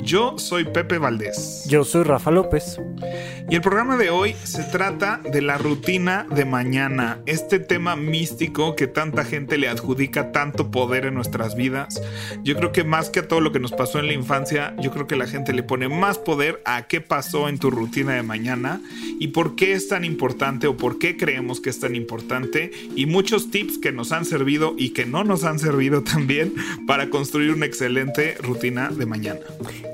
Yo soy Pepe Valdés. Yo soy Rafa López. Y el programa de hoy se trata de la rutina de mañana, este tema místico que tanta gente le adjudica tanto poder en nuestras vidas. Yo creo que más que a todo lo que nos pasó en la infancia, yo creo que la gente le pone más poder a qué pasó en tu rutina de mañana y por qué es tan importante o por qué creemos que es tan importante y muchos tips que nos han servido y que no nos han servido también para construir una excelente rutina de mañana.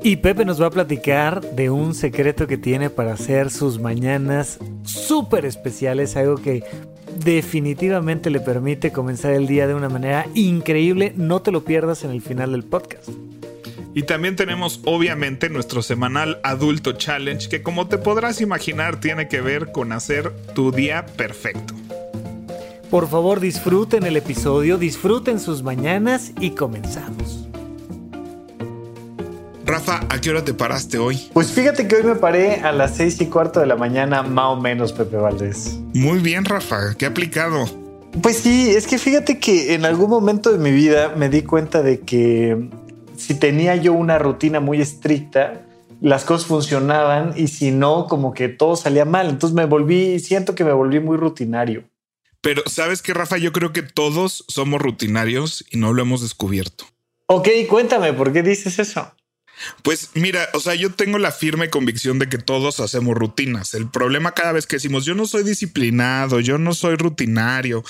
Y Pepe nos va a platicar de un secreto que tiene para hacer sus mañanas súper especiales, algo que definitivamente le permite comenzar el día de una manera increíble. No te lo pierdas en el final del podcast. Y también tenemos obviamente nuestro semanal Adulto Challenge, que como te podrás imaginar tiene que ver con hacer tu día perfecto. Por favor disfruten el episodio, disfruten sus mañanas y comenzamos. Rafa, ¿a qué hora te paraste hoy? Pues fíjate que hoy me paré a las seis y cuarto de la mañana, más o menos, Pepe Valdés. Muy bien, Rafa, qué aplicado. Pues sí, es que fíjate que en algún momento de mi vida me di cuenta de que si tenía yo una rutina muy estricta, las cosas funcionaban y si no, como que todo salía mal. Entonces me volví, siento que me volví muy rutinario. Pero sabes que, Rafa, yo creo que todos somos rutinarios y no lo hemos descubierto. Ok, cuéntame, ¿por qué dices eso? Pues mira, o sea, yo tengo la firme convicción de que todos hacemos rutinas. El problema cada vez que decimos yo no soy disciplinado, yo no soy rutinario,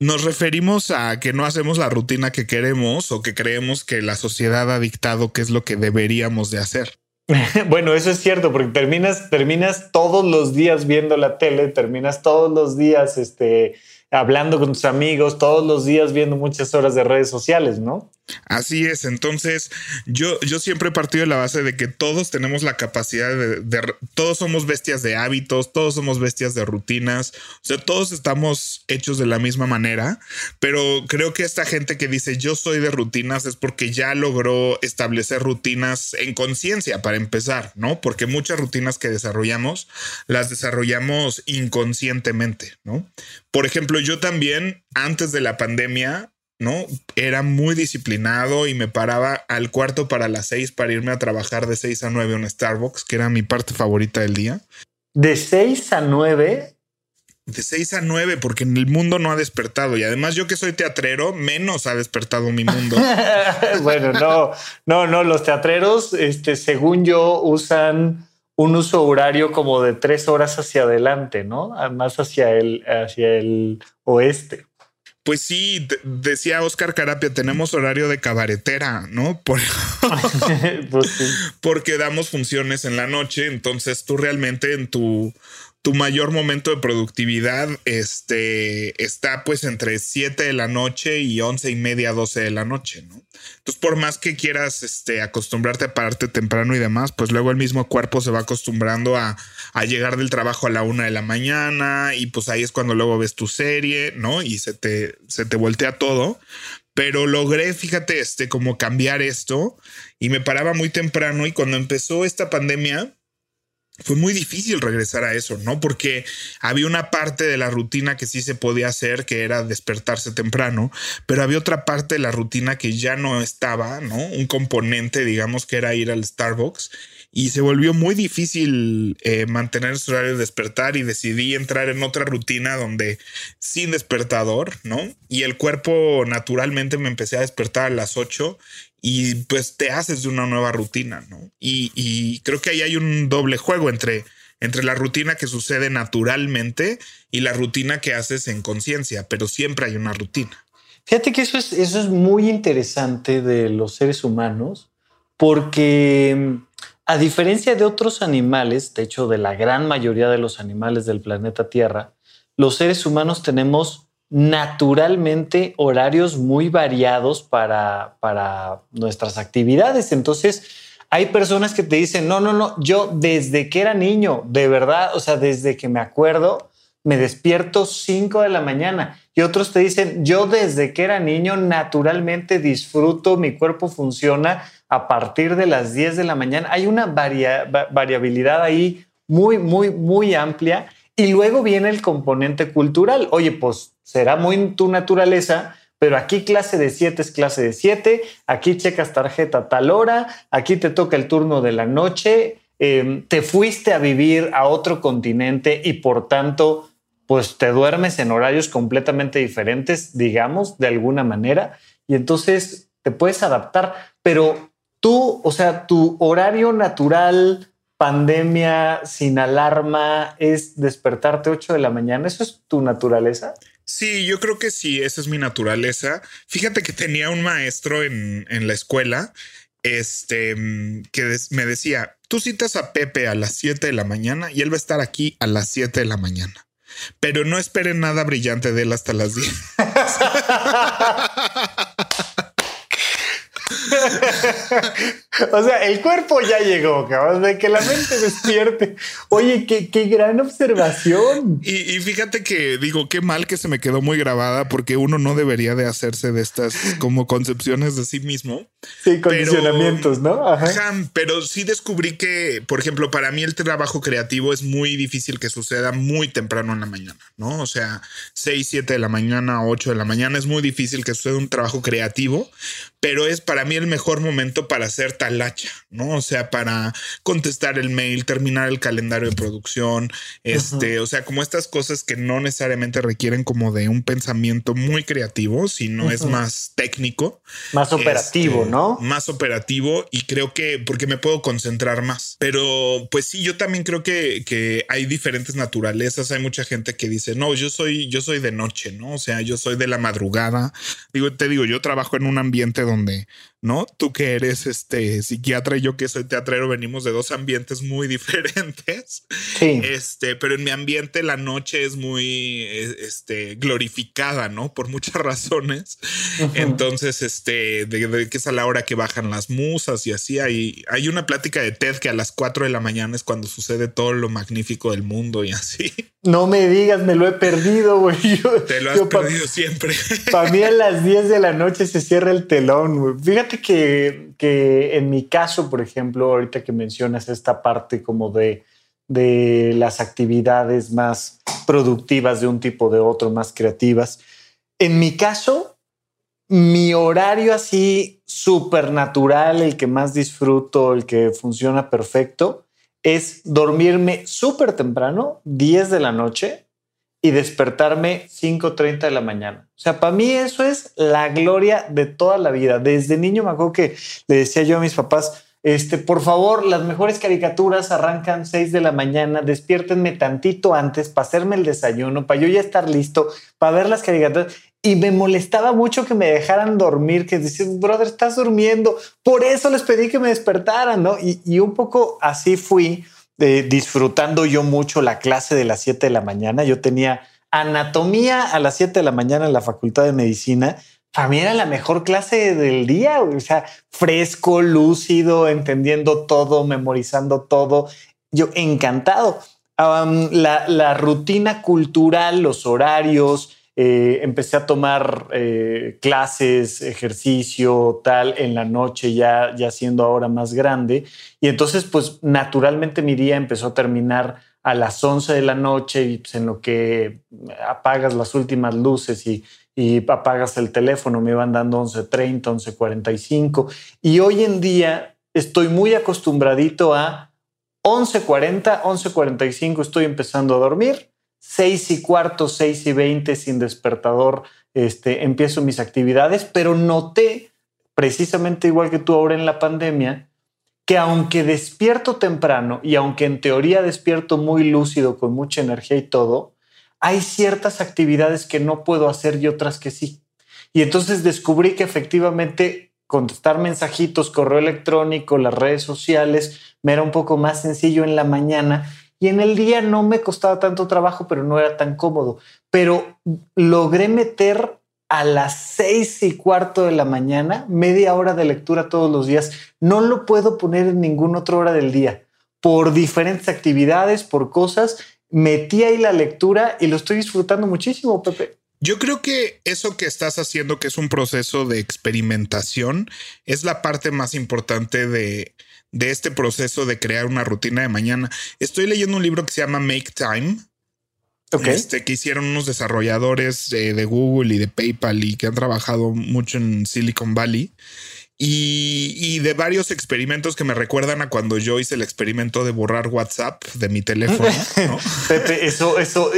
nos referimos a que no hacemos la rutina que queremos o que creemos que la sociedad ha dictado que es lo que deberíamos de hacer. bueno, eso es cierto, porque terminas, terminas todos los días viendo la tele, terminas todos los días este, hablando con tus amigos, todos los días viendo muchas horas de redes sociales, ¿no? Así es, entonces yo, yo siempre he partido de la base de que todos tenemos la capacidad de, todos somos bestias de hábitos, todos somos bestias de rutinas, o sea, todos estamos hechos de la misma manera, pero creo que esta gente que dice yo soy de rutinas es porque ya logró establecer rutinas en conciencia para empezar, ¿no? Porque muchas rutinas que desarrollamos las desarrollamos inconscientemente, ¿no? Por ejemplo, yo también antes de la pandemia ¿no? Era muy disciplinado y me paraba al cuarto para las seis para irme a trabajar de seis a nueve en Starbucks, que era mi parte favorita del día. ¿De seis a nueve? De seis a nueve, porque en el mundo no ha despertado. Y además, yo que soy teatrero, menos ha despertado mi mundo. bueno, no, no, no. Los teatreros, este, según yo, usan un uso horario como de tres horas hacia adelante, ¿no? Más hacia el, hacia el oeste. Pues sí, decía Oscar Carapia, tenemos horario de cabaretera, ¿no? Por, pues Porque damos funciones en la noche, entonces tú realmente en tu tu mayor momento de productividad este, está pues entre 7 de la noche y 11 y media, 12 de la noche, ¿no? Entonces, por más que quieras este, acostumbrarte a pararte temprano y demás, pues luego el mismo cuerpo se va acostumbrando a, a, llegar del trabajo a la una de la mañana y pues ahí es cuando luego ves tu serie, ¿no? Y se te, se te voltea todo. Pero logré, fíjate, este, como cambiar esto y me paraba muy temprano y cuando empezó esta pandemia, fue muy difícil regresar a eso, ¿no? Porque había una parte de la rutina que sí se podía hacer, que era despertarse temprano, pero había otra parte de la rutina que ya no estaba, ¿no? Un componente, digamos, que era ir al Starbucks y se volvió muy difícil eh, mantener ese horario de despertar y decidí entrar en otra rutina donde sin despertador, ¿no? Y el cuerpo naturalmente me empecé a despertar a las 8 y pues te haces de una nueva rutina, ¿no? Y, creo que ahí hay un doble juego entre, entre la rutina que sucede naturalmente y la rutina que haces en conciencia, pero siempre hay una rutina. Fíjate que eso es, eso es muy interesante de los seres humanos, porque a diferencia de otros animales, de hecho de la gran mayoría de los animales del planeta Tierra, los seres humanos tenemos naturalmente horarios muy variados para, para nuestras actividades. Entonces, Hay personas que te dicen, no, no, no, yo desde que era niño, de verdad, o sea, desde que me acuerdo, me despierto 5 de la mañana. Y otros te dicen, yo desde que era niño naturalmente disfruto, mi cuerpo funciona a partir de las 10 de la mañana. Hay una variabilidad ahí muy, muy, muy amplia. Y luego viene el componente cultural. Oye, pues será muy tu naturaleza, pero aquí clase de 7 es clase de 7, aquí checas tarjeta tal hora, aquí te toca el turno de la noche, em, te fuiste a vivir a otro continente y por tanto, pues te duermes en horarios completamente diferentes, digamos, de alguna manera, y entonces te puedes adaptar, pero tú, o sea, tu horario natural, pandemia, sin alarma, es despertarte 8 de la mañana, ¿eso es tu naturaleza? Sí, yo creo que sí, esa es mi naturaleza. Fíjate que tenía un maestro en, la escuela este, que me decía, tú citas a Pepe a las 7 de la mañana y él va a estar aquí a las 7 de la mañana. Pero no esperen nada brillante de él hasta las 10. o sea, el cuerpo ya llegó, cabrón, de que la mente despierte. Oye, qué, qué gran observación. Y, fíjate que digo, qué mal que se me quedó muy grabada porque uno no debería de hacerse de estas como concepciones de sí mismo. Sí, condicionamientos, ¿no? Ajá. Pero sí descubrí que, por ejemplo, para mí el trabajo creativo es muy difícil que suceda muy temprano en la mañana, ¿no? O sea, 6, 7 de la mañana, 8 de la mañana, es muy difícil que suceda un trabajo creativo pero es para mí el mejor momento para hacer talacha, ¿no? O sea, para contestar el mail, terminar el calendario de producción, este, o sea, como estas cosas que no necesariamente requieren como de un pensamiento muy creativo, sino es más técnico. Más operativo, este, ¿no? Más operativo y creo que porque me puedo concentrar más. Pero pues sí, yo también creo que, que hay diferentes naturalezas. Hay mucha gente que dice, no, yo soy, yo soy de noche, ¿no? O sea, yo soy de la madrugada. Digo, te digo, yo trabajo en un ambiente donde, ¿no? Tú que eres este psiquiatra y yo que soy teatrero, venimos de dos ambientes muy diferentes. Sí. Este, pero en mi ambiente la noche es muy este, glorificada, ¿no? Por muchas razones. Entonces, este, de, que es a la hora que bajan las musas y así. Hay, hay una plática de TED que a las 4 de la mañana es cuando sucede todo lo magnífico del mundo y así. No me digas, me lo he perdido, güey. Te lo has perdido siempre. Para mí a las 10 de la noche se cierra el telón, güey. Fíjate que, en mi caso, por ejemplo, ahorita que mencionas esta parte como de, de las actividades más productivas de un tipo o de otro, más creativas, en mi caso, mi horario así súper natural, el que más disfruto, el que funciona perfecto, es dormirme súper temprano, 10 de la noche, y despertarme 5.30 de la mañana. O sea, para mí eso es la gloria de toda la vida. Desde niño me acuerdo que le decía yo a mis papás, este, por favor, las mejores caricaturas arrancan 6 de la mañana, despiértenme tantito antes para hacerme el desayuno, para yo ya estar listo, para ver las caricaturas. Y me molestaba mucho que me dejaran dormir, que decían, brother, estás durmiendo. Por eso les pedí que me despertaran, ¿no? Y, un poco así fui eh, disfrutando yo mucho la clase de las 7 de la mañana. Yo tenía anatomía a las 7 de la mañana en la Facultad de Medicina. Para mí era la mejor clase del día, o sea, fresco, lúcido, entendiendo todo, memorizando todo. Yo encantado. la, la rutina cultural, los horarios, eh, empecé a tomar eh, clases, ejercicio, tal, en la noche, ya, ya siendo ahora más grande. Y entonces, pues naturalmente mi día empezó a terminar a las 11 de la noche y pues, en lo que apagas las últimas luces y, y apagas el teléfono, me iban dando 11.30, 11.45. Y hoy en día estoy muy acostumbradito a 11.40, 11.45 estoy empezando a dormir seis y cuarto, seis y veinte sin despertador, este, empiezo mis actividades, pero noté, precisamente igual que tú ahora en la pandemia, que aunque despierto temprano y aunque en teoría despierto muy lúcido, con mucha energía y todo, hay ciertas actividades que no puedo hacer y otras que sí. Y entonces descubrí que efectivamente contestar mensajitos, correo electrónico, las redes sociales, me era un poco más sencillo en la mañana y en el día no me costaba tanto trabajo, pero no era tan cómodo. Pero logré meter a las seis y cuarto de la mañana, media hora de lectura todos los días. No lo puedo poner en ninguna otra hora del día por diferentes actividades, por cosas. Metí ahí la lectura y lo estoy disfrutando muchísimo, Pepe. Yo creo que eso que estás haciendo, que es un proceso de experimentación, es la parte más importante de, de este proceso de crear una rutina de mañana. Estoy leyendo un libro que se llama Make Time. Este, que hicieron unos desarrolladores de Google y de PayPal y que han trabajado mucho en Silicon Valley y, de varios experimentos que me recuerdan a cuando yo hice el experimento de borrar WhatsApp de mi teléfono. Pepe, eso, eso,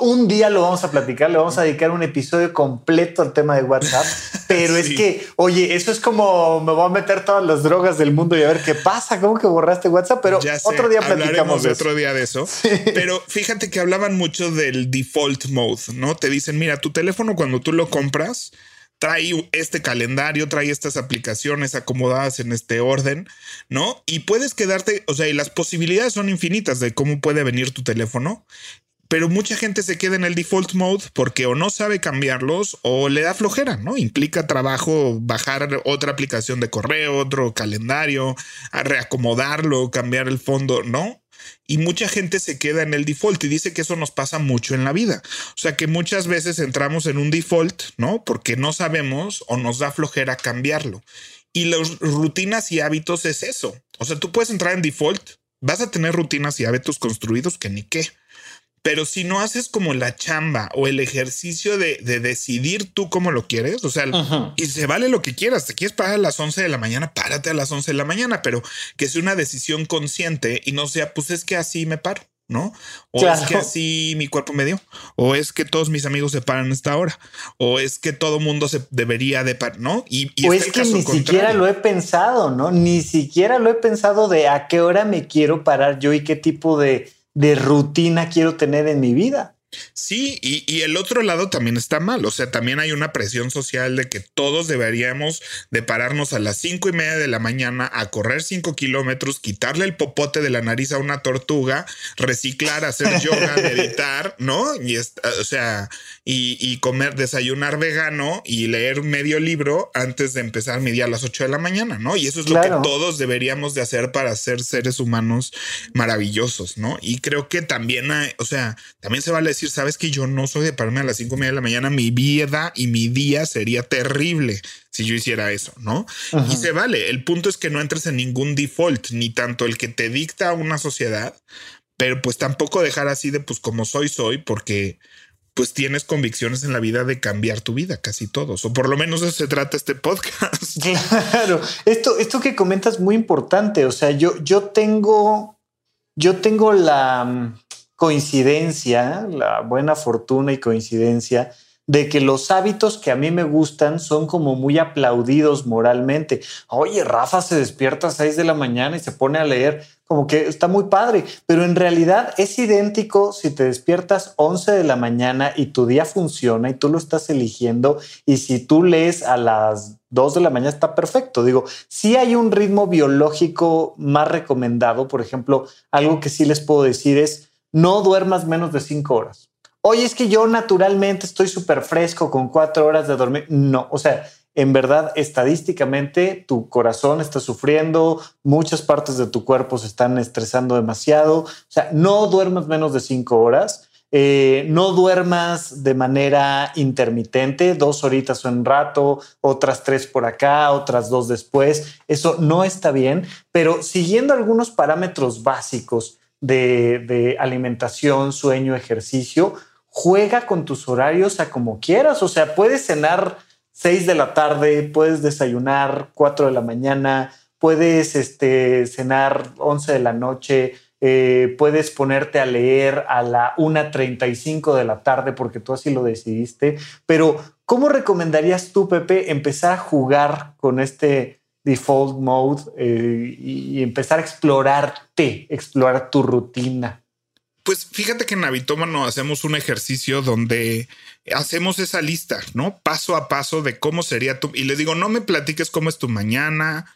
un día lo vamos a platicar, le vamos a dedicar un episodio completo al tema de WhatsApp, pero es que, oye, eso es como me voy a meter todas las drogas del mundo y a ver qué pasa, cómo que borraste WhatsApp, pero otro día platicamos de otro día de eso. Pero fíjate que hablaban mucho del default mode, ¿no? Te dicen, mira, tu teléfono cuando tú lo compras, trae este calendario, trae estas aplicaciones acomodadas en este orden, ¿no? Y puedes quedarte, o sea, y las posibilidades son infinitas de cómo puede venir tu teléfono, pero mucha gente se queda en el default mode porque o no sabe cambiarlos o le da flojera, ¿no? Implica trabajo bajar otra aplicación de correo, otro calendario, a reacomodarlo, cambiar el fondo, ¿no? Y mucha gente se queda en el default y dice que eso nos pasa mucho en la vida. O sea que muchas veces entramos en un default, ¿no? Porque no sabemos o nos da flojera cambiarlo. Y las rutinas y hábitos es eso. O sea, tú puedes entrar en default, vas a tener rutinas y hábitos construidos que ni qué. Pero si no haces como la chamba o el ejercicio de, decidir tú cómo lo quieres, o sea, y se vale lo que quieras, te quieres parar a las 11 de la mañana, párate a las 11 de la mañana, pero que sea una decisión consciente y no sea, pues es que así me paro. ¿no? O es que así mi cuerpo me dio, o es que todos mis amigos se paran a esta hora, o es que todo mundo se debería de parar, ¿no? Y, y o es que ni siquiera lo he pensado, ¿no? Ni siquiera lo he pensado de a qué hora me quiero parar yo y qué tipo de, de rutina quiero tener en mi vida. Sí, y, el otro lado también está mal. O sea, también hay una presión social de que todos deberíamos de pararnos a las cinco y media de la mañana a correr cinco kilómetros, quitarle el popote de la nariz a una tortuga, reciclar, hacer yoga, meditar, ¿no? Y o sea, y, comer, desayunar vegano y leer medio libro antes de empezar mi día a las ocho de la mañana, ¿no? Y eso es lo que todos deberíamos de hacer para ser seres humanos maravillosos, ¿no? Y creo que también hay, o sea, también se vale decir, sabes que yo no soy de pararme a las cinco y media de la mañana, mi vida y mi día sería terrible si yo hiciera eso, ¿no? Y se vale. El punto es que no entres en ningún default, ni tanto el que te dicta una sociedad, pero pues tampoco dejar así de pues como soy, soy, porque pues tienes convicciones en la vida de cambiar tu vida, casi todos, o por lo menos eso se trata este podcast. Claro, esto, esto que comentas es muy importante, o sea, yo, yo tengo, yo tengo la, coincidencia, la buena fortuna y coincidencia de que los hábitos que a mí me gustan son como muy aplaudidos moralmente. Oye, Rafa se despierta a 6 de la mañana y se pone a leer, como que está muy padre, pero en realidad es idéntico si te despiertas 11 de la mañana y tu día funciona y tú lo estás eligiendo y si tú lees a las 2 de la mañana está perfecto. Digo, si hay un ritmo biológico más recomendado, por ejemplo, algo que sí les puedo decir es no duermas menos de cinco horas. Oye, es que yo naturalmente estoy súper fresco con cuatro horas de dormir. No, o sea, en verdad, estadísticamente, tu corazón está sufriendo, muchas partes de tu cuerpo se están estresando demasiado. O sea, no duermas menos de cinco horas. Eh, no duermas de manera intermitente, dos horitas un rato, otras tres por acá, otras dos después. Eso no está bien, pero siguiendo algunos parámetros básicos de, alimentación, sueño, ejercicio, juega con tus horarios a como quieras. O sea, puedes cenar 6 de la tarde, puedes desayunar 4 de la mañana, puedes este, cenar 11 de la noche, eh, puedes ponerte a leer a la 1.35 de la tarde porque tú así lo decidiste. Pero, ¿cómo recomendarías tú, Pepe, empezar a jugar con este default mode eh, y empezar a explorarte, explorar tu rutina. Pues fíjate que en Habitómano hacemos un ejercicio donde hacemos esa lista, ¿no? Paso a paso de cómo sería tu... Y le digo, no me platiques cómo es tu mañana.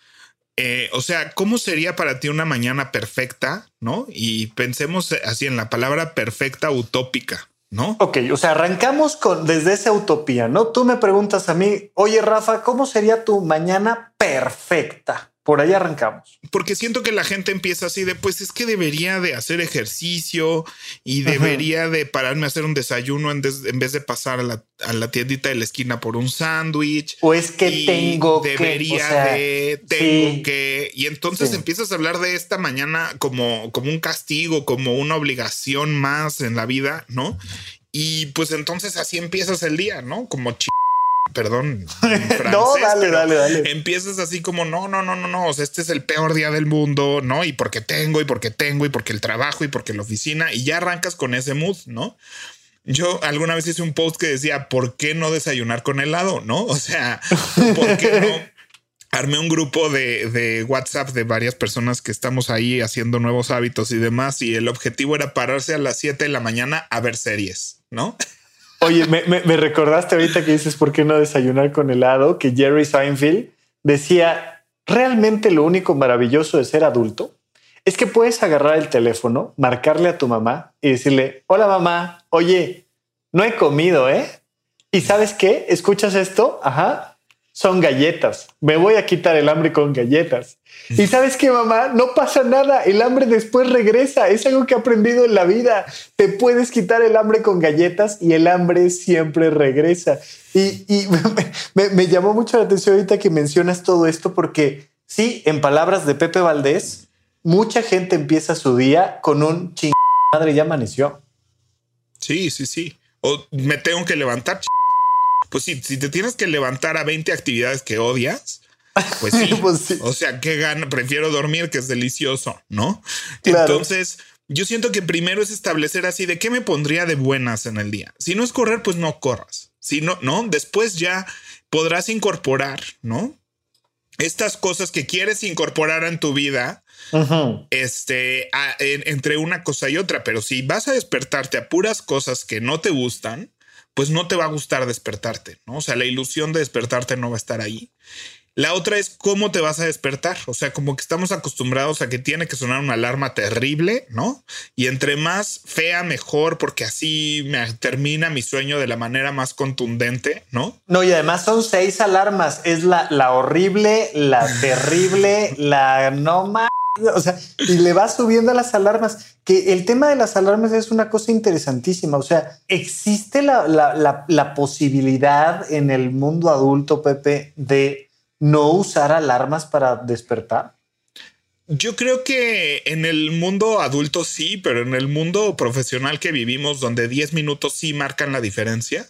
Eh, o sea, ¿cómo sería para ti una mañana perfecta, ¿no? Y pensemos así en la palabra perfecta utópica, ¿no? Ok, o sea, arrancamos con desde esa utopía, ¿no? Tú me preguntas a mí, oye Rafa, ¿cómo sería tu mañana perfecta? Por ahí arrancamos. Porque siento que la gente empieza así de, pues es que debería de hacer ejercicio y debería de pararme a hacer un desayuno en, vez de pasar a la, tiendita de la esquina por un sándwich. O es que tengo debería que, de, tengo que. Y entonces empiezas a hablar de esta mañana como, como un castigo, como una obligación más en la vida, ¿no? Y pues entonces así empiezas el día, ¿no? Como ch perdón. no, dale, dale, dale. Empiezas así como, no, no, no, no, no, o sea, este es el peor día del mundo, ¿no? Y porque tengo, y porque tengo, y porque el trabajo, y porque la oficina, y ya arrancas con ese mood, ¿no? Yo alguna vez hice un post que decía, ¿por qué no desayunar con helado? ¿No? O sea, ¿por qué no? Armé un grupo de, de WhatsApp de varias personas que estamos ahí haciendo nuevos hábitos y demás, y el objetivo era pararse a las 7 de la mañana a ver series, ¿no? Oye, me, recordaste ahorita que dices por qué no desayunar con helado, que Jerry Seinfeld decía, realmente lo único maravilloso de ser adulto es que puedes agarrar el teléfono, marcarle a tu mamá y decirle, hola mamá, oye, no he comido, ¿eh? ¿Y sabes qué? ¿Escuchas esto? Ajá son galletas. Me voy a quitar el hambre con galletas. Y sabes que mamá, no pasa nada. El hambre después regresa. Es algo que he aprendido en la vida. Te puedes quitar el hambre con galletas y el hambre siempre regresa. Y, me, llamó mucho la atención ahorita que mencionas todo esto porque sí, en palabras de Pepe Valdés, mucha gente empieza su día con un ching madre ya amaneció. Sí, sí, sí. O me tengo que levantar pues sí, si te tienes que levantar a 20 actividades que odias, pues, pues sí. O sea, qué gana, prefiero dormir, que es delicioso, ¿no? Entonces, yo siento que primero es establecer así de qué me pondría de buenas en el día. Si no es correr, pues no corras. Si no, no, después ya podrás incorporar, ¿no? Estas cosas que quieres incorporar en tu vida, este, entre una cosa y otra. Pero si vas a despertarte a puras cosas que no te gustan, pues no te va a gustar despertarte, ¿no? O sea, la ilusión de despertarte no va a estar ahí. La otra es cómo te vas a despertar. O sea, como que estamos acostumbrados a que tiene que sonar una alarma terrible, ¿no? Y entre más fea, mejor, porque así me termina mi sueño de la manera más contundente, ¿no? No, y además son seis alarmas. Es la, la horrible, la terrible, la no más o sea, y le va subiendo a las alarmas, que el tema de las alarmas es una cosa interesantísima. O sea, existe la, posibilidad en el mundo adulto, Pepe, de no usar alarmas para despertar. Yo creo que en el mundo adulto sí, pero en el mundo profesional que vivimos, donde 10 minutos sí marcan la diferencia,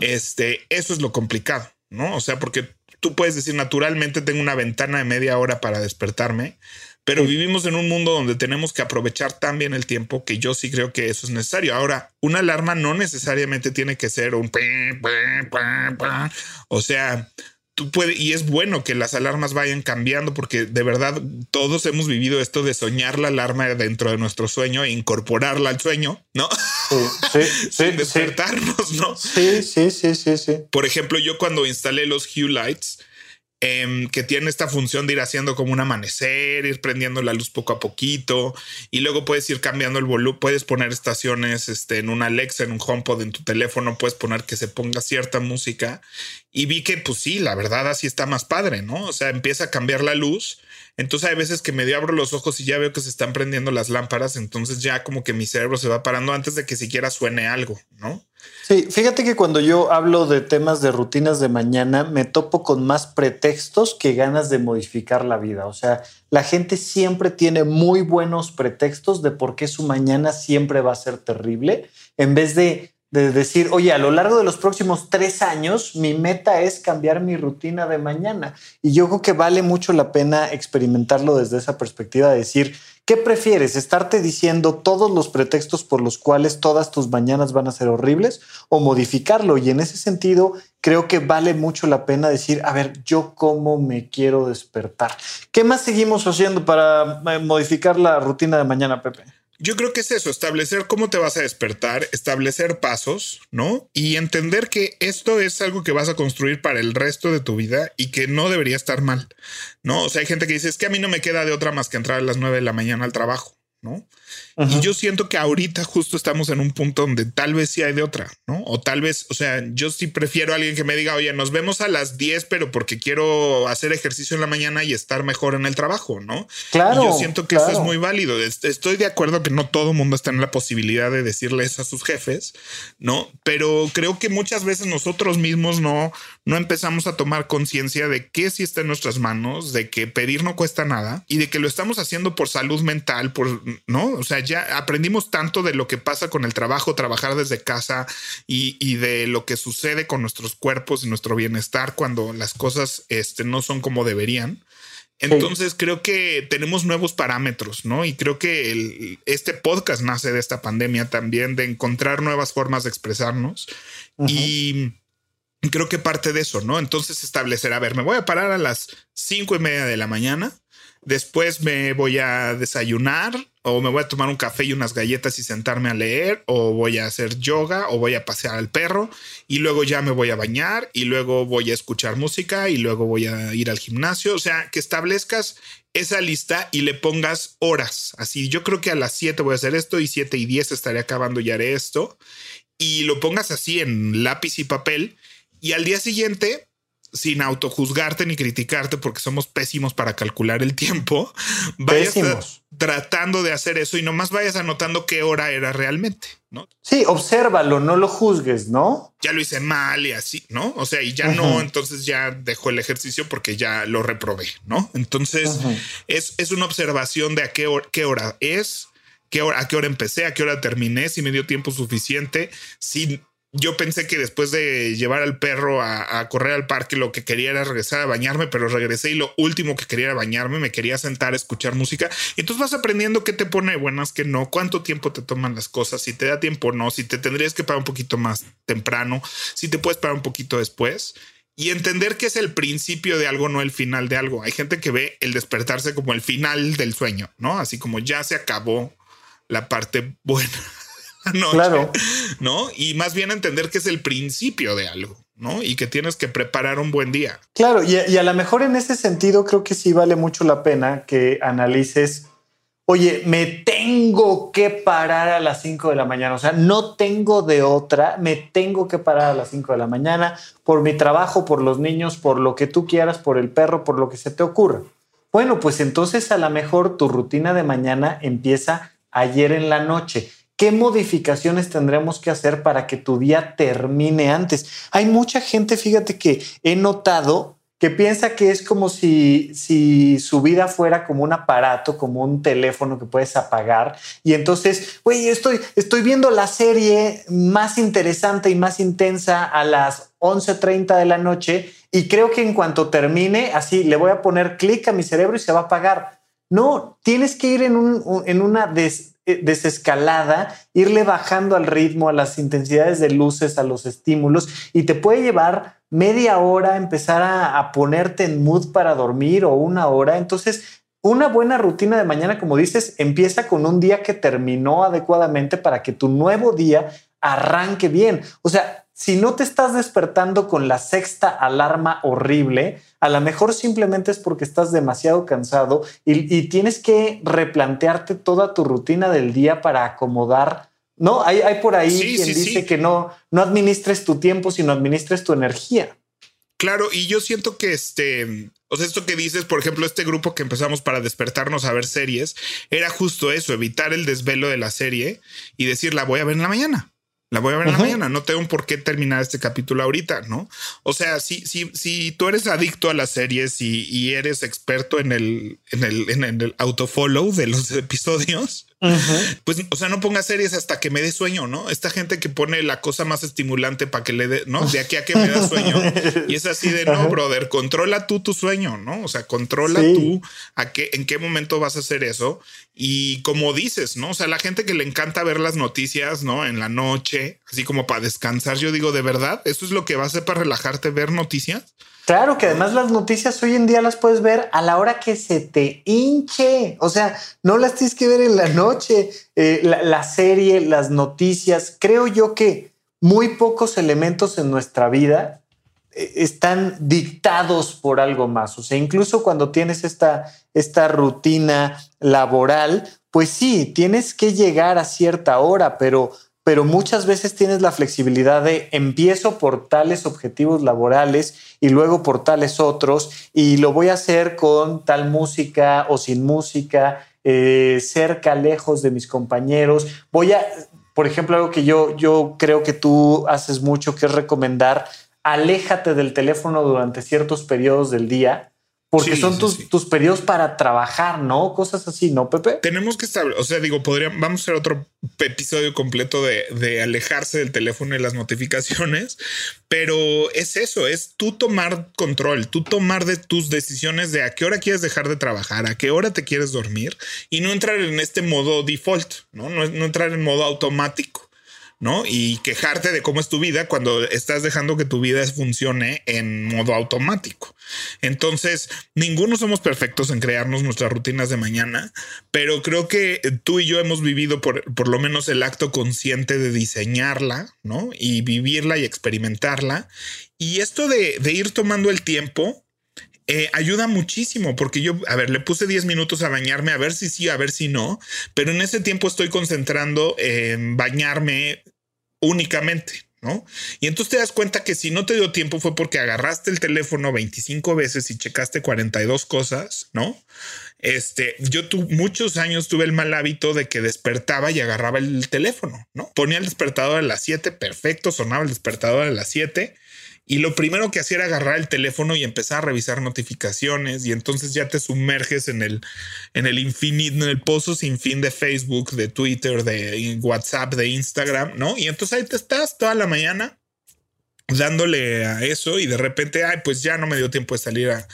este, eso es lo complicado, ¿no? O sea, porque tú puedes decir naturalmente tengo una ventana de media hora para despertarme, pero vivimos en un mundo donde tenemos que aprovechar tan bien el tiempo que yo sí creo que eso es necesario. Ahora, una alarma no necesariamente tiene que ser un... O sea, tú puedes, y es bueno que las alarmas vayan cambiando porque de verdad todos hemos vivido esto de soñar la alarma dentro de nuestro sueño e incorporarla al sueño, ¿no? Sí, sí, despertarnos, ¿no? Sí, sí, sí, sí, sí. Por ejemplo, yo cuando instalé los Hue Lights, Em, que tiene esta función de ir haciendo como un amanecer, ir prendiendo la luz poco a poquito y luego puedes ir cambiando el volumen, puedes poner estaciones este, en un Alexa, en un HomePod, en tu teléfono, puedes poner que se ponga cierta música y vi que pues sí, la verdad así está más padre, ¿no? O sea, empieza a cambiar la luz. Entonces hay veces que medio abro los ojos y ya veo que se están prendiendo las lámparas, entonces ya como que mi cerebro se va parando antes de que siquiera suene algo, ¿no? Sí, fíjate que cuando yo hablo de temas de rutinas de mañana, me topo con más pretextos que ganas de modificar la vida. O sea, la gente siempre tiene muy buenos pretextos de por qué su mañana siempre va a ser terrible, en vez de de decir, oye, a lo largo de los próximos tres años, mi meta es cambiar mi rutina de mañana. Y yo creo que vale mucho la pena experimentarlo desde esa perspectiva de decir, ¿qué prefieres? ¿Estarte diciendo todos los pretextos por los cuales todas tus mañanas van a ser horribles o modificarlo? Y en ese sentido, creo que vale mucho la pena decir, a ver, yo cómo me quiero despertar. ¿Qué más seguimos haciendo para eh, modificar la rutina de mañana, Pepe? Yo creo que es eso, establecer cómo te vas a despertar, establecer pasos, ¿no? Y entender que esto es algo que vas a construir para el resto de tu vida y que no debería estar mal, ¿no? O sea, hay gente que dice, es que a mí no me queda de otra más que entrar a las nueve de la mañana al trabajo, ¿no? Y yo siento que ahorita justo estamos en un punto donde tal vez sí hay de otra, ¿no? O tal vez, o sea, yo sí prefiero a alguien que me diga, oye, nos vemos a las 10, pero porque quiero hacer ejercicio en la mañana y estar mejor en el trabajo, ¿no? Claro. yo siento que eso es muy válido. Estoy de acuerdo que no todo mundo está en la posibilidad de decirles a sus jefes, ¿no? Pero creo que muchas veces nosotros mismos no, no empezamos a tomar conciencia de que sí está en nuestras manos, de que pedir no cuesta nada y de que lo estamos haciendo por salud mental, por, ¿no? O sea, ya aprendimos tanto de lo que pasa con el trabajo, trabajar desde casa y, de lo que sucede con nuestros cuerpos y nuestro bienestar cuando las cosas este, no son como deberían. Entonces creo que tenemos nuevos parámetros, ¿no? Y creo que este podcast nace de esta pandemia también, de encontrar nuevas formas de expresarnos. Y creo que parte de eso, ¿no? Entonces establecer, a ver, me voy a parar a las cinco y media de la mañana Después me voy a desayunar o me voy a tomar un café y unas galletas y sentarme a leer o voy a hacer yoga o voy a pasear al perro y luego ya me voy a bañar y luego voy a escuchar música y luego voy a ir al gimnasio. O sea, que establezcas esa lista y le pongas horas. Así yo creo que a las 7 voy a hacer esto y 7 y 10 estaré acabando y haré esto. Y lo pongas así en lápiz y papel y al día siguiente sin autojuzgarte ni criticarte porque somos pésimos para calcular el tiempo, vayas tratando de hacer eso y nomás vayas anotando qué hora era realmente, ¿no? Sí, obsérvalo, no lo juzgues, ¿no? Ya lo hice mal y así, ¿no? O sea, y ya no, entonces ya dejó el ejercicio porque ya lo reprobé, ¿no? Entonces es, es, una observación de a qué, qué hora es, qué hora, a qué hora empecé, a qué hora terminé, si me dio tiempo suficiente, si yo pensé que después de llevar al perro a, correr al parque, lo que quería era regresar a bañarme, pero regresé y lo último que quería era bañarme, me quería sentar a escuchar música. Y entonces vas aprendiendo qué te pone buenas, qué no, cuánto tiempo te toman las cosas, si te da tiempo o no, si te tendrías que parar un poquito más temprano, si te puedes parar un poquito después. Y entender que es el principio de algo, no el final de algo. Hay gente que ve el despertarse como el final del sueño, ¿no? Así como ya se acabó la parte buena. claro. ¿no? Y más bien entender que es el principio de algo, ¿no? Y que tienes que preparar un buen día. Claro, y, a lo mejor en ese sentido creo que sí vale mucho la pena que analices, oye, me tengo que parar a las 5 de la mañana, o sea, no tengo de otra, me tengo que parar a las 5 de la mañana por mi trabajo, por los niños, por lo que tú quieras, por el perro, por lo que se te ocurra. Bueno, pues entonces a lo mejor tu rutina de mañana empieza ayer en la noche ¿Qué modificaciones tendremos que hacer para que tu día termine antes? Hay mucha gente, fíjate que he notado que piensa que es como si, si su vida fuera como un aparato, como un teléfono que puedes apagar. Y entonces, güey, estoy, estoy viendo la serie más interesante y más intensa a las 11.30 de la noche y creo que en cuanto termine, así le voy a poner clic a mi cerebro y se va a apagar. No, tienes que ir en, un, en una eh, desescalada, irle bajando al ritmo, a las intensidades de luces, a los estímulos, y te puede llevar media hora empezar a, ponerte en mood para dormir o una hora. Entonces, una buena rutina de mañana, como dices, empieza con un día que terminó adecuadamente para que tu nuevo día arranque bien. O sea, si no te estás despertando con la sexta alarma horrible, a lo mejor simplemente es porque estás demasiado cansado y, tienes que replantearte toda tu rutina del día para acomodar. No, hay, hay por ahí quien dice que no, no administres tu tiempo, sino administres tu energía. Claro, y yo siento que este, o sea, esto que dices, por ejemplo, este grupo que empezamos para despertarnos a ver series, era justo eso, evitar el desvelo de la serie y decir, la voy a ver en la mañana. La voy a ver en la mañana. No tengo por qué terminar este capítulo ahorita, ¿no? O sea, si, si, si tú eres adicto a las series y, eres experto en el, en el, en el autofollow de los episodios, pues, o sea, no ponga series hasta que me dé sueño, ¿no? Esta gente que pone la cosa más estimulante para que le dé, ¿no? De aquí a que me da sueño. y es así de, no, brother, controla tú tu sueño, ¿no? O sea, controla tú a qué, en qué momento vas a hacer eso. Y como dices, ¿no? O sea, la gente que le encanta ver las noticias, ¿no? En la noche, así como para descansar, yo digo, ¿de verdad? ¿Eso es lo que va a hacer para relajarte, ver noticias? Claro que además las noticias hoy en día las puedes ver a la hora que se te hinche. O sea, no las tienes que ver en la noche. Eh, la, serie, las noticias. Creo yo que muy pocos elementos en nuestra vida están dictados por algo más. O sea, incluso cuando tienes esta, esta rutina laboral, pues sí, tienes que llegar a cierta hora, pero, pero muchas veces tienes la flexibilidad de empiezo por tales objetivos laborales y luego por tales otros y lo voy a hacer con tal música o sin música, eh, cerca, lejos de mis compañeros. Voy a, por ejemplo, algo que yo, yo creo que tú haces mucho, que es recomendar, aléjate del teléfono durante ciertos periodos del día porque son tus, tus, periodos para trabajar, ¿no? Cosas así, ¿no, Pepe? Tenemos que estar, o sea, digo, podríamos, vamos a hacer otro episodio completo de, de, alejarse del teléfono y las notificaciones, pero es eso, es tú tomar control, tú tomar de tus decisiones de a qué hora quieres dejar de trabajar, a qué hora te quieres dormir y no entrar en este modo default, ¿no? No, no entrar en modo automático. ¿No? Y quejarte de cómo es tu vida cuando estás dejando que tu vida funcione en modo automático. Entonces, ninguno somos perfectos en crearnos nuestras rutinas de mañana, pero creo que tú y yo hemos vivido por, por lo menos el acto consciente de diseñarla, ¿no? Y vivirla y experimentarla. Y esto de, de ir tomando el tiempo, eh, ayuda muchísimo porque yo, a ver, le puse 10 minutos a bañarme, a ver si sí, a ver si no, pero en ese tiempo estoy concentrando en bañarme únicamente. ¿No? Y entonces te das cuenta que si no te dio tiempo fue porque agarraste el teléfono 25 veces y checaste 42 cosas, ¿no? Este, yo tu, muchos años tuve el mal hábito de que despertaba y agarraba el teléfono, ¿no? Ponía el despertador a las 7, perfecto, sonaba el despertador a las 7 y lo primero que hacía era agarrar el teléfono y empezar a revisar notificaciones y entonces ya te sumerges en el, en el infinito, en el pozo sin fin de Facebook, de Twitter, de WhatsApp, de Instagram, ¿no? Y entonces ahí te estás toda la mañana dándole a eso y de repente, ay, pues ya no me dio tiempo de salir a,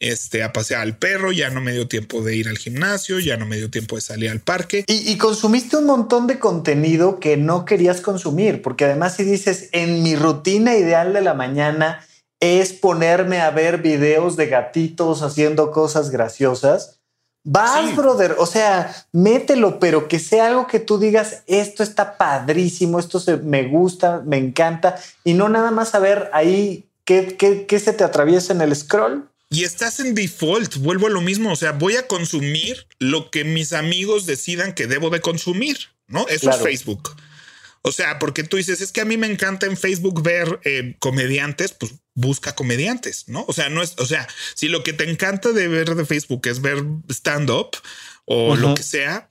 este, a pasear al perro, ya no me dio tiempo de ir al gimnasio, ya no me dio tiempo de salir al parque. Y, consumiste un montón de contenido que no querías consumir, porque además si dices, en mi rutina ideal de la mañana es ponerme a ver videos de gatitos haciendo cosas graciosas, Vas, brother. O sea, mételo, pero que sea algo que tú digas, esto está padrísimo, esto se, me gusta, me encanta, y no nada más saber ahí qué, qué, qué se te atraviesa en el scroll y estás en default. Vuelvo a lo mismo. O sea, voy a consumir lo que mis amigos decidan que debo de consumir, ¿no? Eso es Facebook. O sea, porque tú dices, es que a mí me encanta en Facebook ver eh, comediantes, pues busca comediantes, ¿no? O sea, no es, o sea, si lo que te encanta de ver de Facebook es ver stand-up o lo que sea,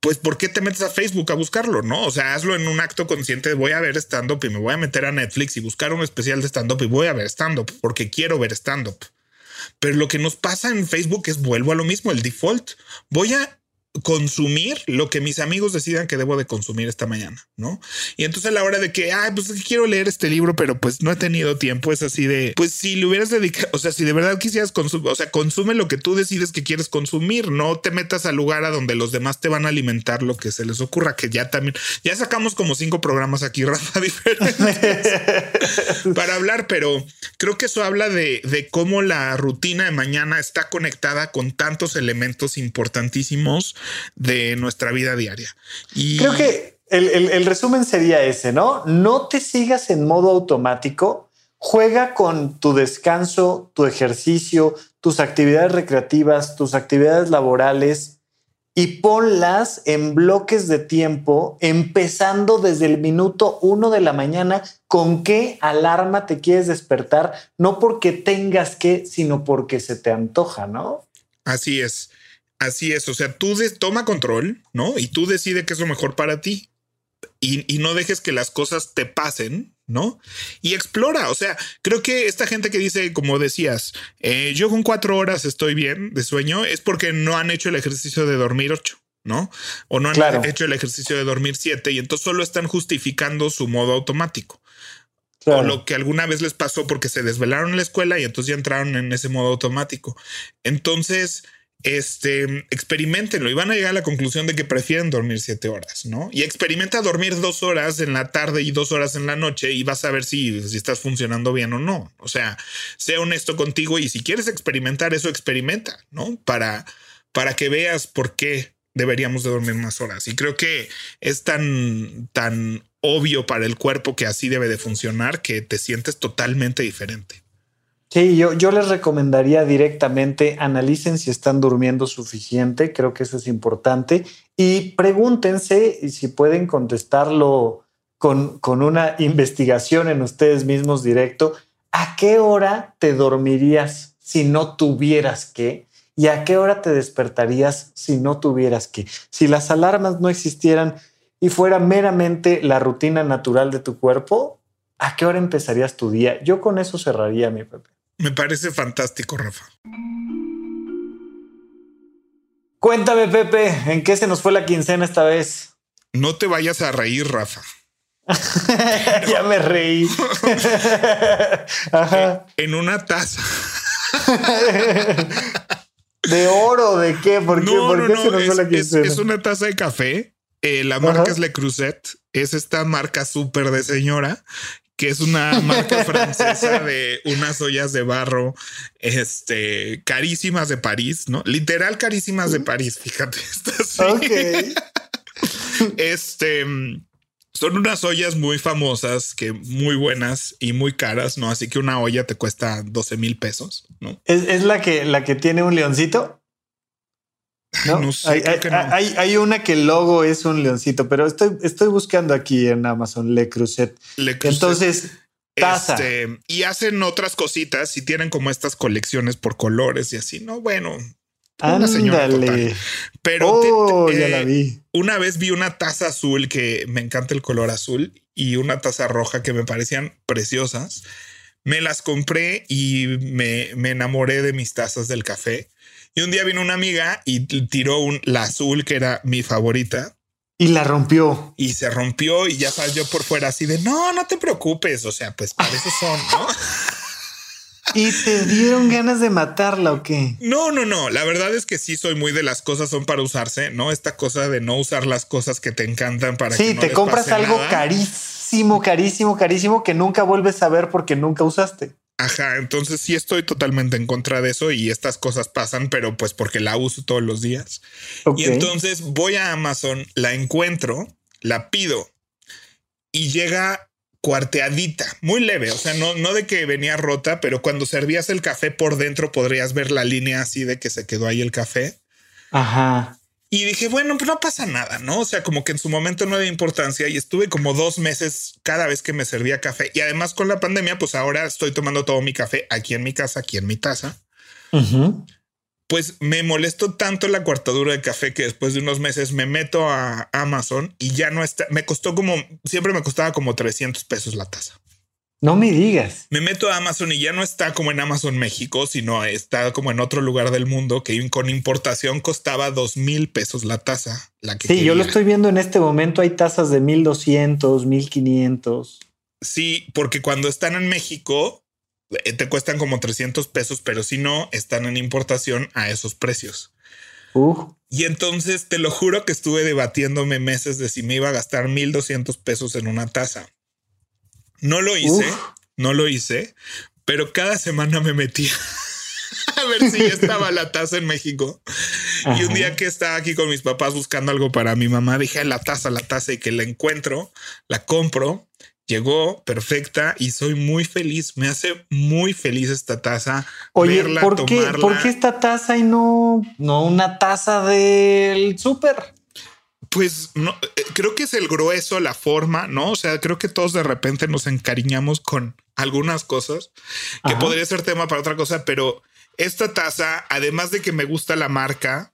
pues ¿por qué te metes a Facebook a buscarlo? No, o sea, hazlo en un acto consciente de voy a ver stand-up y me voy a meter a Netflix y buscar un especial de stand-up y voy a ver stand-up porque quiero ver stand-up. Pero lo que nos pasa en Facebook es vuelvo a lo mismo, el default. Voy a consumir lo que mis amigos decidan que debo de consumir esta mañana, ¿no? Y entonces a la hora de que, ay, pues quiero leer este libro, pero pues no he tenido tiempo, es así de, pues si le hubieras dedicado, o sea, si de verdad quisieras consumir, o sea, consume lo que tú decides que quieres consumir, no te metas al lugar a donde los demás te van a alimentar lo que se les ocurra, que ya también, ya sacamos como cinco programas aquí, Rafa, diferentes para hablar, pero creo que eso habla de, de cómo la rutina de mañana está conectada con tantos elementos importantísimos de nuestra vida diaria. Y creo que el, resumen sería ese, ¿no? No te sigas en modo automático, juega con tu descanso, tu ejercicio, tus actividades recreativas, tus actividades laborales y ponlas en bloques de tiempo, empezando desde el minuto uno de la mañana, con qué alarma te quieres despertar, no porque tengas que, sino porque se te antoja, ¿no? Así es. Así es, o sea, tú toma control, ¿no? Y tú decides qué es lo mejor para ti. Y, no dejes que las cosas te pasen, ¿no? Y explora, o sea, creo que esta gente que dice, como decías, eh, yo con cuatro horas estoy bien de sueño, es porque no han hecho el ejercicio de dormir ocho. ¿no? O no han hecho el ejercicio de dormir siete y entonces solo están justificando su modo automático. O lo que alguna vez les pasó porque se desvelaron en la escuela y entonces ya entraron en ese modo automático. Entonces, este, experimentenlo y van a llegar a la conclusión de que prefieren dormir siete horas, ¿no? Y experimenta dormir dos horas en la tarde y dos horas en la noche y vas a ver si, si estás funcionando bien o no. O sea, sea honesto contigo y si quieres experimentar eso, experimenta, ¿no? Para, para que veas por qué deberíamos de dormir más horas. Y creo que es tan, tan obvio para el cuerpo que así debe de funcionar que te sientes totalmente diferente. Sí, yo, yo les recomendaría directamente analicen si están durmiendo suficiente, creo que eso es importante, y pregúntense si pueden contestarlo con, con una investigación en ustedes mismos directo, ¿a qué hora te dormirías si no tuvieras que? ¿Y a qué hora te despertarías si no tuvieras que? Si las alarmas no existieran y fuera meramente la rutina natural de tu cuerpo, ¿a qué hora empezarías tu día? Yo con eso cerraría mi Pepe. Me parece fantástico, Rafa. Cuéntame, Pepe, ¿en qué se nos fue la quincena esta vez? No te vayas a reír, Rafa. ya me reí. En una taza. ¿De oro? ¿De qué? ¿Por qué, ¿Por qué se nos fue la quincena? Es, una taza de café. Eh, la marca es Le Creuset. Es esta marca súper de señora que es una marca francesa de unas ollas de barro, este, carísimas de París, ¿no? Literal carísimas de París, fíjate. Este, son unas ollas muy famosas, que muy buenas y muy caras, ¿no? Así que una olla te cuesta 12 mil pesos, ¿no? ¿Es, la, que, la que tiene un leoncito? No, hay, hay, una que el logo es un leoncito, pero estoy, estoy buscando aquí en Amazon Le Creuset. Entonces, taza. Este, y hacen otras cositas y tienen como estas colecciones por colores y así, ¿no? Bueno, una señora Pero oh, ya la vi. Una vez vi una taza azul que me encanta el color azul y una taza roja que me parecían preciosas. Me las compré y me, me enamoré de mis tazas del café. Y un día vino una amiga y tiró un, la azul, que era mi favorita. Y la rompió. Y se rompió y ya salió por fuera así de, no, no te preocupes. O sea, pues para eso son, ¿no? ¿Y te dieron ganas de matarla o qué? No, no, no. La verdad es que sí soy muy de las cosas son para usarse, ¿no? Esta cosa de no usar las cosas que te encantan para sí, que te compras algo carísimo, carísimo, carísimo que nunca vuelves a ver porque nunca usaste. Ajá, entonces sí estoy totalmente en contra de eso y estas cosas pasan, pero pues porque la uso todos los días. Y entonces voy a Amazon, la encuentro, la pido y llega cuarteadita, muy leve, o sea, no, no de que venía rota, pero cuando servías el café por dentro podrías ver la línea así de que se quedó ahí el café. Ajá. Y dije, bueno, pues no pasa nada, ¿no? O sea, como que en su momento no había importancia y estuve como dos meses cada vez que me servía café. Y además con la pandemia, pues ahora estoy tomando todo mi café aquí en mi casa, aquí en mi taza. Pues me molestó tanto la cuartadura de café que después de unos meses me meto a Amazon y ya no está, me costó como, siempre me costaba como 300 pesos la taza. No me digas. Me meto a Amazon y ya no está como en Amazon México, sino está como en otro lugar del mundo que con importación costaba dos mil pesos la taza. La que sí, yo lo estoy viendo en este momento. Hay tazas de mil doscientos, mil quinientos. Sí, porque cuando están en México eh, te cuestan como 300 pesos, pero si no están en importación a esos precios. Y entonces te lo juro que estuve debatiéndome meses de si me iba a gastar 1200 pesos en una taza. No lo hice, no lo hice, pero cada semana me metía a ver si ya estaba la taza en México. Y un día que estaba aquí con mis papás buscando algo para mi mamá, dije la taza, la taza y que la encuentro, la compro. Llegó perfecta y soy muy feliz. Me hace muy feliz esta taza. Oye, ¿por, qué, ¿por qué esta taza y no, no una taza del súper? Pues no, eh, creo que es el grueso, la forma, ¿no? O sea, creo que todos de repente nos encariñamos con algunas cosas que podría ser tema para otra cosa, pero esta taza, además de que me gusta la marca,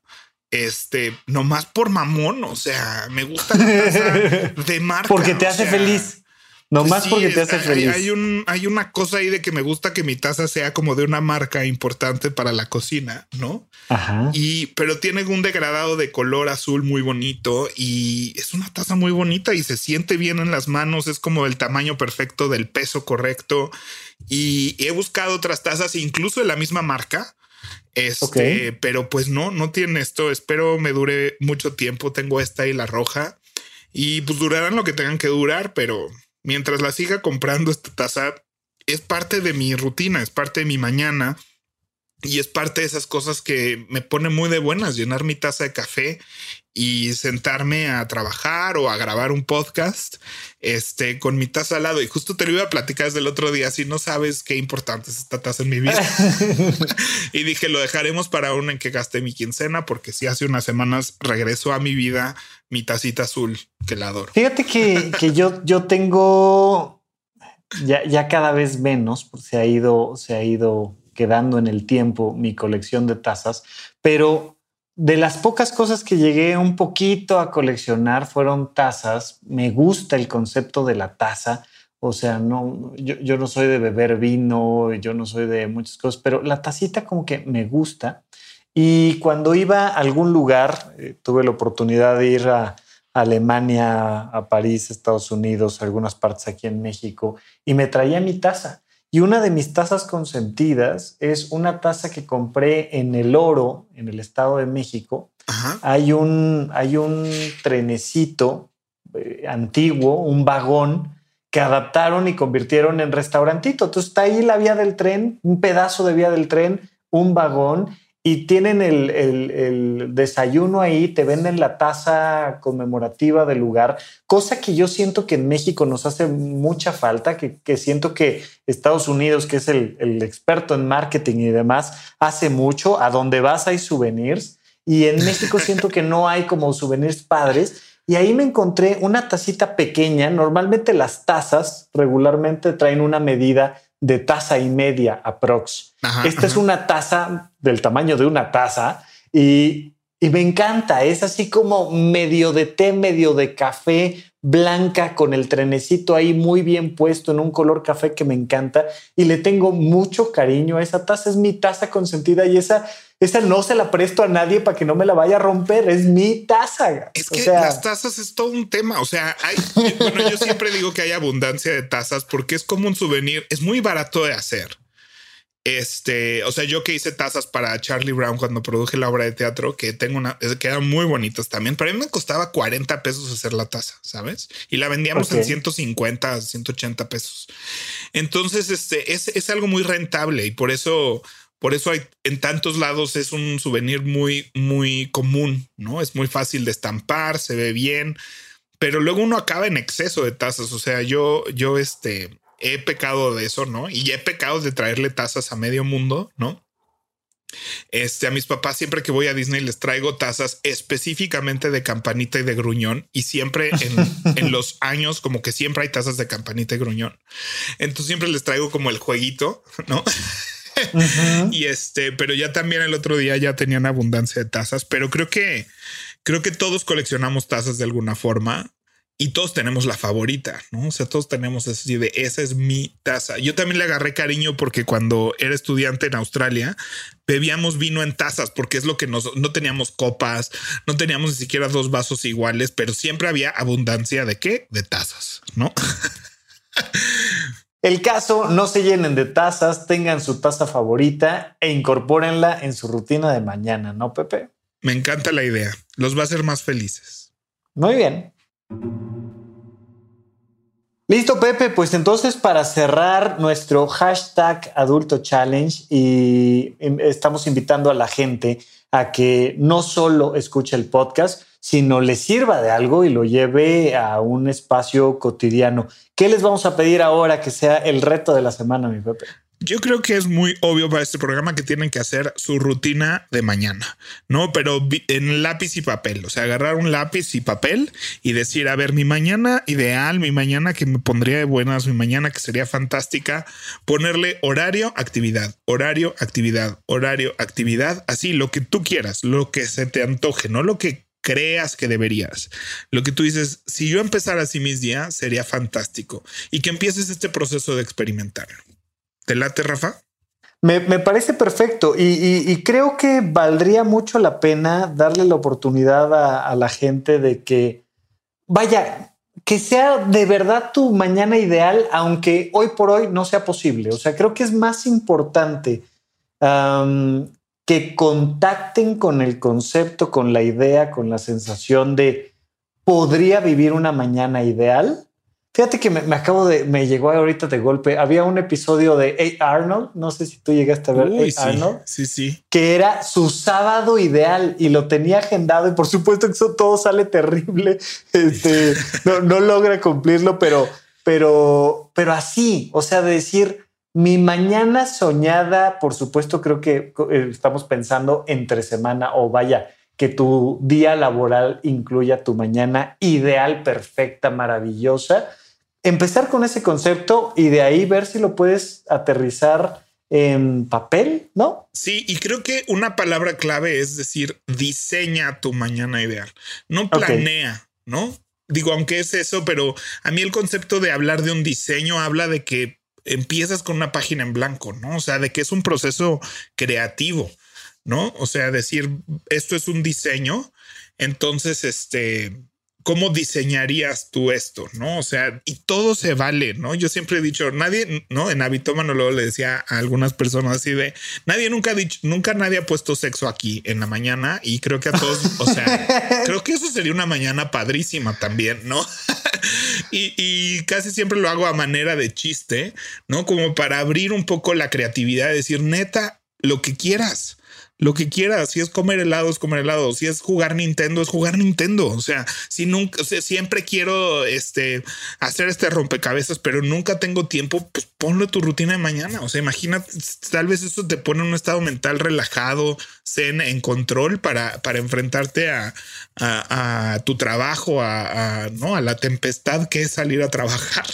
este, nomás por mamón, o sea, me gusta la taza de marca. Porque te hace feliz. No pues más porque te hace feliz. Hay, un, hay una cosa ahí de que me gusta que mi taza sea como de una marca importante para la cocina, ¿no? Ajá. Y, pero tiene un degradado de color azul muy bonito y es una taza muy bonita y se siente bien en las manos. Es como del tamaño perfecto, del peso correcto. Y he buscado otras tazas, incluso de la misma marca. Este, pero pues no, no tiene esto. Espero me dure mucho tiempo. Tengo esta y la roja y pues durarán lo que tengan que durar, pero mientras la siga comprando esta taza, es parte de mi rutina, es parte de mi mañana. Y es parte de esas cosas que me pone muy de buenas, llenar mi taza de café y sentarme a trabajar o a grabar un podcast este, con mi taza al lado. Y justo te lo iba a platicar desde el otro día, si no sabes qué importante es esta taza en mi vida. y dije, lo dejaremos para uno en que gasté mi quincena, porque si hace unas semanas regresó a mi vida mi tacita azul, que la adoro. Fíjate que, que yo, yo tengo ya, ya cada vez menos, se ha ido, se ha ido quedando en el tiempo mi colección de tazas, pero de las pocas cosas que llegué un poquito a coleccionar fueron tazas. Me gusta el concepto de la taza. O sea, no, yo, no soy de beber vino, yo no soy de muchas cosas, pero la tacita como que me gusta. Y cuando iba a algún lugar, eh, tuve la oportunidad de ir a Alemania, a París, Estados Unidos, algunas partes aquí en México, y me traía mi taza. Y una de mis tazas consentidas es una taza que compré en el Oro, en el Estado de México. Hay un, hay un trenecito eh, antiguo, un vagón que adaptaron y convirtieron en restaurantito. Entonces está ahí la vía del tren, un pedazo de vía del tren, un vagón y tienen el, desayuno ahí, te venden la taza conmemorativa del lugar, cosa que yo siento que en México nos hace mucha falta, que, siento que Estados Unidos, que es el, el, experto en marketing y demás, hace mucho, a donde vas hay souvenirs, y en México siento que no hay como souvenirs padres. Y ahí me encontré una tacita pequeña. Normalmente las tazas regularmente traen una medida de taza y media aprox. Esta es una taza del tamaño de una taza y, y me encanta. Es así como medio de té, medio de café, blanca con el trenecito ahí muy bien puesto en un color café que me encanta y le tengo mucho cariño a esa taza. Es mi taza consentida y esa esa no se la presto a nadie para que no me la vaya a romper. Es mi taza. Es que las tazas es todo un tema. O sea, hay, bueno, yo siempre digo que hay abundancia de tazas porque es como un souvenir. Es muy barato de hacer. Este, o sea, yo que hice tazas para Charlie Brown cuando produje la obra de teatro, que tengo una, que eran muy bonitas también, pero a mí me costaba 40 pesos hacer la taza, ¿sabes? Y la vendíamos en 150, 180 pesos. Entonces, este es, es algo muy rentable y por eso, por eso hay en tantos lados es un souvenir muy, muy común, ¿no? Es muy fácil de estampar, se ve bien, pero luego uno acaba en exceso de tazas. O sea, yo, yo, este, he pecado de eso, ¿no? Y he pecado de traerle tazas a medio mundo, ¿no? Este, a mis papás siempre que voy a Disney les traigo tazas específicamente de campanita y de gruñón y siempre en, en, los años como que siempre hay tazas de campanita y gruñón. Entonces siempre les traigo como el jueguito, ¿no? y este, pero ya también el otro día ya tenían abundancia de tazas, pero creo que creo que todos coleccionamos tazas de alguna forma y todos tenemos la favorita, ¿no? O sea, todos tenemos así de esa es mi taza. Yo también le agarré cariño porque cuando era estudiante en Australia bebíamos vino en tazas porque es lo que nos no teníamos copas, no teníamos ni siquiera dos vasos iguales, pero siempre había abundancia de qué? De tazas, ¿no? El caso, no se llenen de tazas, tengan su taza favorita e incorpórenla en su rutina de mañana, ¿no, Pepe? Me encanta la idea. Los va a hacer más felices. Muy bien. Listo, Pepe. Pues entonces, para cerrar nuestro hashtag Adulto Challenge, y em, estamos invitando a la gente a que no solo escuche el podcast, sino le sirva de algo y lo lleve a un espacio cotidiano. ¿Qué les vamos a pedir ahora que sea el reto de la semana, mi Pepe? Yo creo que es muy obvio para este programa que tienen que hacer su rutina de mañana, ¿no? Pero en lápiz y papel, o sea, agarrar un lápiz y papel y decir, a ver, mi mañana ideal, mi mañana que me pondría de buenas, mi mañana que sería fantástica, ponerle horario, actividad, horario, actividad, horario, actividad, así lo que tú quieras, lo que se te antoje, no lo que creas que deberías. Lo que tú dices, si yo empezara así mis días, sería fantástico. Y que empieces este proceso de experimentarlo. ¿Te late, Rafa? Me, parece perfecto y, creo que valdría mucho la pena darle la oportunidad a, la gente de que, vaya, que sea de verdad tu mañana ideal, aunque hoy por hoy no sea posible. O sea, creo que es más importante que contacten con el concepto, con la idea, con la sensación de podría vivir una mañana ideal Fíjate que me, acabo de, me llegó ahorita de golpe. Había un episodio de A. Arnold, no sé si tú llegaste a ver A. Arnold. Sí, sí. Que era su sábado ideal y lo tenía agendado. Y por supuesto que eso todo sale terrible. Este no, no logra cumplirlo, pero, pero, pero así, o sea, de decir mi mañana soñada, por supuesto, creo que eh, estamos pensando entre semana o vaya que tu día laboral incluya tu mañana ideal, perfecta, maravillosa. Empezar con ese concepto y de ahí ver si lo puedes aterrizar en papel, ¿no? Sí, y creo que una palabra clave es decir, diseña tu mañana ideal, no planea, ¿no? Digo, aunque es eso, pero a mí el concepto de hablar de un diseño habla de que empiezas con una página en blanco, ¿no? O sea, de que es un proceso creativo. ¿no? O sea, decir, esto es un diseño, entonces, este, ¿cómo diseñarías tú esto? ¿No? O sea, y todo se vale, ¿no? Yo siempre he dicho, nadie, ¿no? En Habitómano luego le decía a algunas personas así de, nadie nunca ha dicho, nunca nadie ha puesto sexo aquí en la mañana y creo que a todos, o sea, creo que eso sería una mañana padrísima también, ¿no? y, y, casi siempre lo hago a manera de chiste, ¿no? Como para abrir un poco la creatividad, decir, neta, lo que quieras lo que quieras. Si es comer helado, es comer helado. Si es jugar Nintendo, es jugar Nintendo. O sea, si nunca, siempre quiero este, hacer este rompecabezas, pero nunca tengo tiempo, pues ponlo tu rutina de mañana. O sea, imagina, tal vez eso te pone en un estado mental relajado, zen, en control para, para enfrentarte a, a, tu trabajo, a, ¿no? a la tempestad que es salir a trabajar.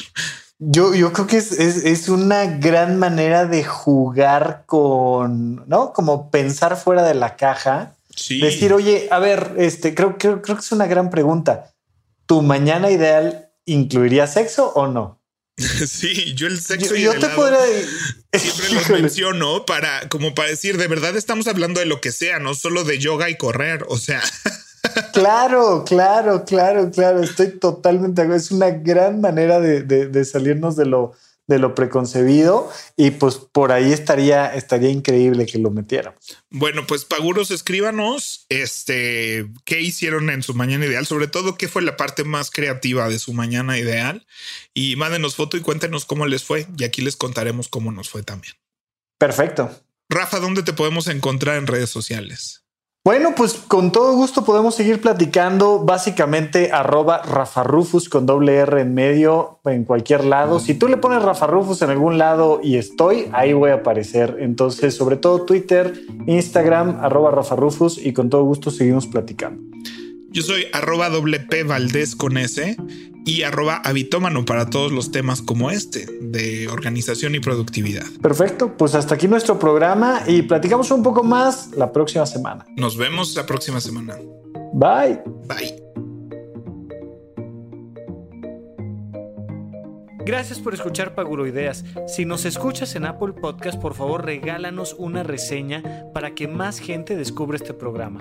Yo, yo creo que es, es, una gran manera de jugar con, ¿no? Como pensar fuera de la caja. Decir, oye, a ver, este, creo, creo, creo que es una gran pregunta. ¿Tu mañana ideal incluiría sexo o no? Sí, yo el sexo yo, te podría... siempre lo menciono para como para decir de verdad estamos hablando de lo que sea, no solo de yoga y correr. O sea, Claro, claro, claro, claro. Estoy totalmente. Es una gran manera de, salirnos de lo, de lo preconcebido y pues por ahí estaría, estaría increíble que lo metiéramos. Bueno, pues Paguros, escríbanos este, qué hicieron en su mañana ideal, sobre todo qué fue la parte más creativa de su mañana ideal y mándenos foto y cuéntenos cómo les fue y aquí les contaremos cómo nos fue también. Perfecto. Rafa, ¿dónde te podemos encontrar en redes sociales? Bueno, pues con todo gusto podemos seguir platicando. Básicamente, arroba Rafa Rufus con doble R en medio en cualquier lado. Si tú le pones Rafa Rufus en algún lado y estoy, ahí voy a aparecer. Entonces, sobre todo Twitter, Instagram, arroba Rafa Rufus y con todo gusto seguimos platicando. Yo soy arroba doble P Valdés con S y arroba habitómano para todos los temas como este de organización y productividad. Perfecto, pues hasta aquí nuestro programa y platicamos un poco más la próxima semana. Nos vemos la próxima semana. Bye. Bye. Gracias por escuchar Paguro Ideas. Si nos escuchas en Apple Podcast, por favor regálanos una reseña para que más gente descubra este programa.